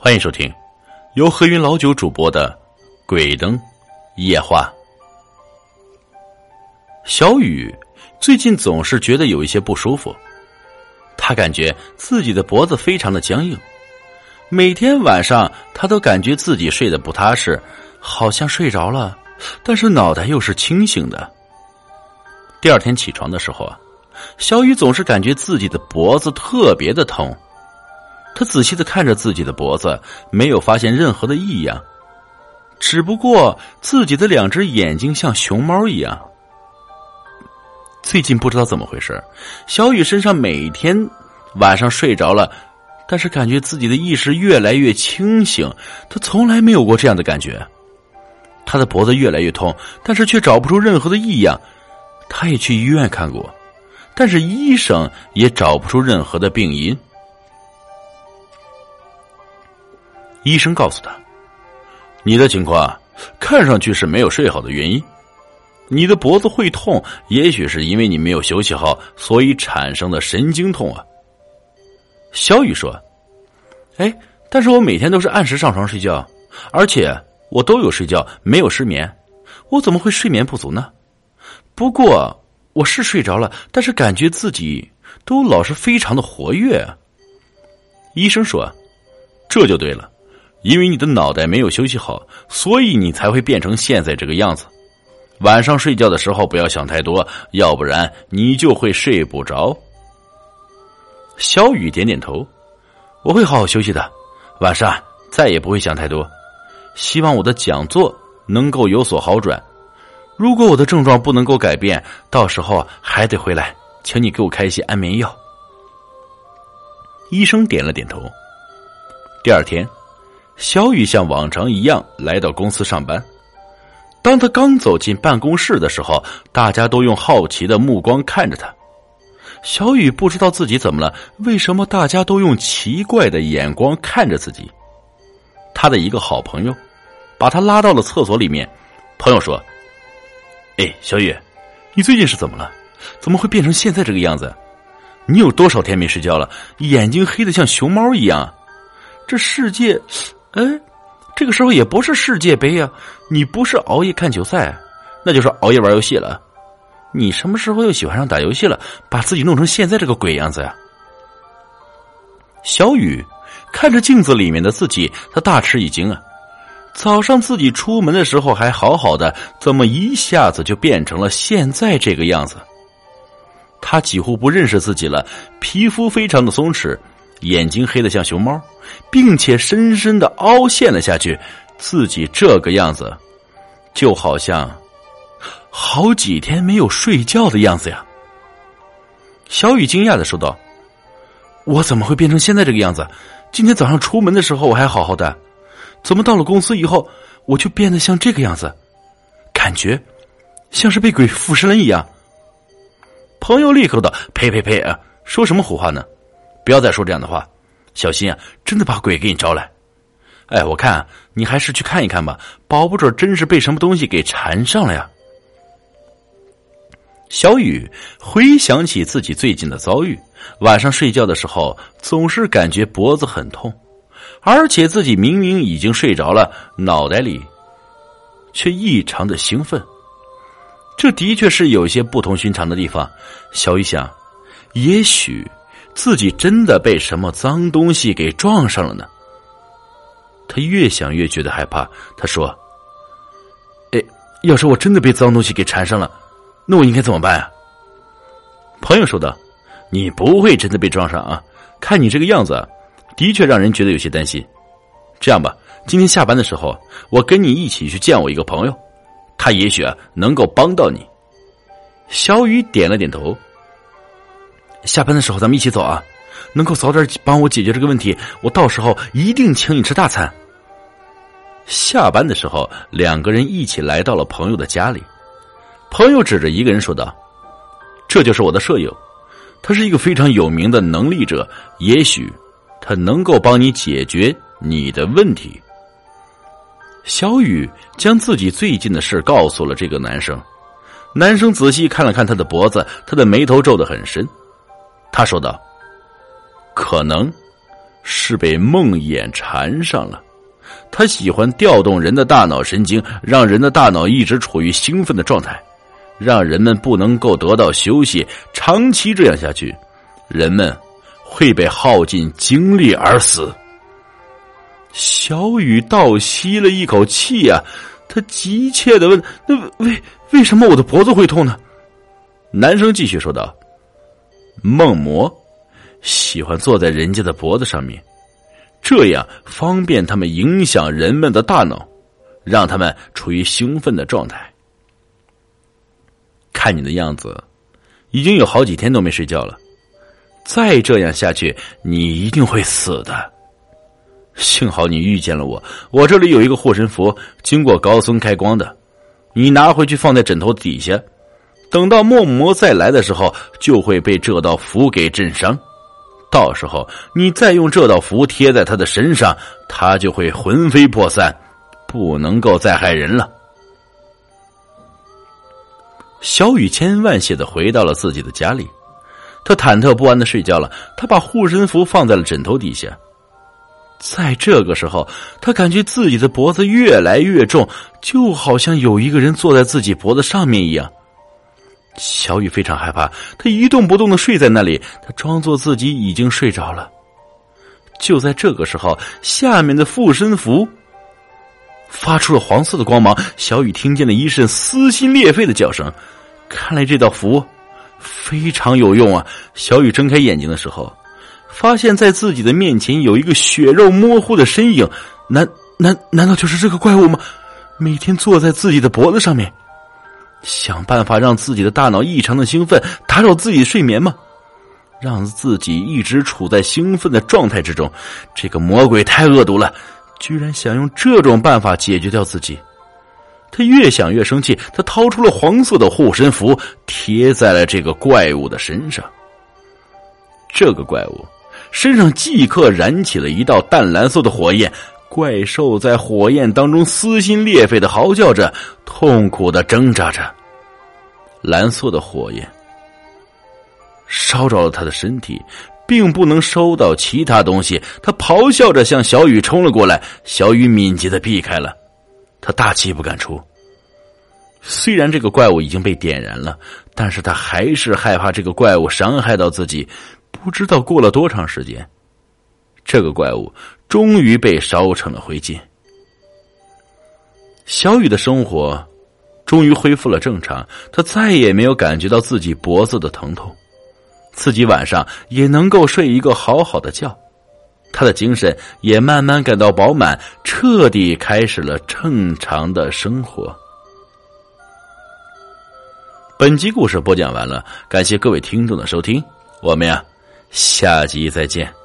欢迎收听由何云老九主播的《鬼灯夜话》。小雨最近总是觉得有一些不舒服，他感觉自己的脖子非常的僵硬，每天晚上他都感觉自己睡得不踏实，好像睡着了，但是脑袋又是清醒的。第二天起床的时候啊，小雨总是感觉自己的脖子特别的疼。他仔细的看着自己的脖子，没有发现任何的异样，只不过自己的两只眼睛像熊猫一样。最近不知道怎么回事，小雨身上每天晚上睡着了，但是感觉自己的意识越来越清醒，他从来没有过这样的感觉。他的脖子越来越痛，但是却找不出任何的异样。他也去医院看过，但是医生也找不出任何的病因。医生告诉他：“你的情况看上去是没有睡好的原因，你的脖子会痛，也许是因为你没有休息好，所以产生的神经痛啊。”小雨说：“哎，但是我每天都是按时上床睡觉，而且我都有睡觉，没有失眠，我怎么会睡眠不足呢？不过我是睡着了，但是感觉自己都老是非常的活跃。”医生说：“这就对了。”因为你的脑袋没有休息好，所以你才会变成现在这个样子。晚上睡觉的时候不要想太多，要不然你就会睡不着。小雨点点头，我会好好休息的，晚上再也不会想太多。希望我的讲座能够有所好转。如果我的症状不能够改变，到时候还得回来，请你给我开一些安眠药。医生点了点头。第二天。小雨像往常一样来到公司上班。当他刚走进办公室的时候，大家都用好奇的目光看着他。小雨不知道自己怎么了，为什么大家都用奇怪的眼光看着自己？他的一个好朋友把他拉到了厕所里面。朋友说：“哎，小雨，你最近是怎么了？怎么会变成现在这个样子？你有多少天没睡觉了？眼睛黑的像熊猫一样。这世界……”哎，这个时候也不是世界杯呀！你不是熬夜看球赛，那就是熬夜玩游戏了。你什么时候又喜欢上打游戏了？把自己弄成现在这个鬼样子呀！小雨看着镜子里面的自己，他大吃一惊啊！早上自己出门的时候还好好的，怎么一下子就变成了现在这个样子？他几乎不认识自己了，皮肤非常的松弛。眼睛黑的像熊猫，并且深深的凹陷了下去，自己这个样子，就好像好几天没有睡觉的样子呀。小雨惊讶的说道：“我怎么会变成现在这个样子？今天早上出门的时候我还好好的，怎么到了公司以后我就变得像这个样子？感觉像是被鬼附身了一样。”朋友立刻道：“呸呸呸！啊，说什么胡话呢？”不要再说这样的话，小心啊！真的把鬼给你招来。哎，我看你还是去看一看吧，保不准真是被什么东西给缠上了呀。小雨回想起自己最近的遭遇，晚上睡觉的时候总是感觉脖子很痛，而且自己明明已经睡着了，脑袋里却异常的兴奋。这的确是有些不同寻常的地方。小雨想，也许。自己真的被什么脏东西给撞上了呢？他越想越觉得害怕。他说：“哎，要是我真的被脏东西给缠上了，那我应该怎么办啊？”朋友说道：“你不会真的被撞上啊？看你这个样子，的确让人觉得有些担心。这样吧，今天下班的时候，我跟你一起去见我一个朋友，他也许啊能够帮到你。”小雨点了点头。下班的时候咱们一起走啊！能够早点帮我解决这个问题，我到时候一定请你吃大餐。下班的时候，两个人一起来到了朋友的家里。朋友指着一个人说道：“这就是我的舍友，他是一个非常有名的能力者，也许他能够帮你解决你的问题。”小雨将自己最近的事告诉了这个男生。男生仔细看了看他的脖子，他的眉头皱得很深。他说道：“可能是被梦魇缠上了。他喜欢调动人的大脑神经，让人的大脑一直处于兴奋的状态，让人们不能够得到休息。长期这样下去，人们会被耗尽精力而死。小雨倒吸了一口气啊，他急切的问：“那为为什么我的脖子会痛呢？”男生继续说道：“梦魔喜欢坐在人家的脖子上面。”这样方便他们影响人们的大脑，让他们处于兴奋的状态。看你的样子，已经有好几天都没睡觉了。再这样下去，你一定会死的。幸好你遇见了我，我这里有一个护身符，经过高僧开光的，你拿回去放在枕头底下，等到梦魔再来的时候，就会被这道符给震伤。到时候你再用这道符贴在他的身上，他就会魂飞魄散，不能够再害人了。小雨千万谢的回到了自己的家里，他忐忑不安的睡觉了。他把护身符放在了枕头底下，在这个时候，他感觉自己的脖子越来越重，就好像有一个人坐在自己脖子上面一样。小雨非常害怕，他一动不动的睡在那里，他装作自己已经睡着了。就在这个时候，下面的护身符发出了黄色的光芒，小雨听见了一阵撕心裂肺的叫声。看来这道符非常有用啊！小雨睁开眼睛的时候，发现在自己的面前有一个血肉模糊的身影，难难难道就是这个怪物吗？每天坐在自己的脖子上面。想办法让自己的大脑异常的兴奋，打扰自己睡眠吗？让自己一直处在兴奋的状态之中。这个魔鬼太恶毒了，居然想用这种办法解决掉自己。他越想越生气，他掏出了黄色的护身符，贴在了这个怪物的身上。这个怪物身上即刻燃起了一道淡蓝色的火焰。怪兽在火焰当中撕心裂肺的嚎叫着，痛苦的挣扎着。蓝色的火焰烧着了他的身体，并不能烧到其他东西。他咆哮着向小雨冲了过来，小雨敏捷的避开了，他大气不敢出。虽然这个怪物已经被点燃了，但是他还是害怕这个怪物伤害到自己。不知道过了多长时间，这个怪物。终于被烧成了灰烬。小雨的生活终于恢复了正常，他再也没有感觉到自己脖子的疼痛，自己晚上也能够睡一个好好的觉，他的精神也慢慢感到饱满，彻底开始了正常的生活。本集故事播讲完了，感谢各位听众的收听，我们呀，下集再见。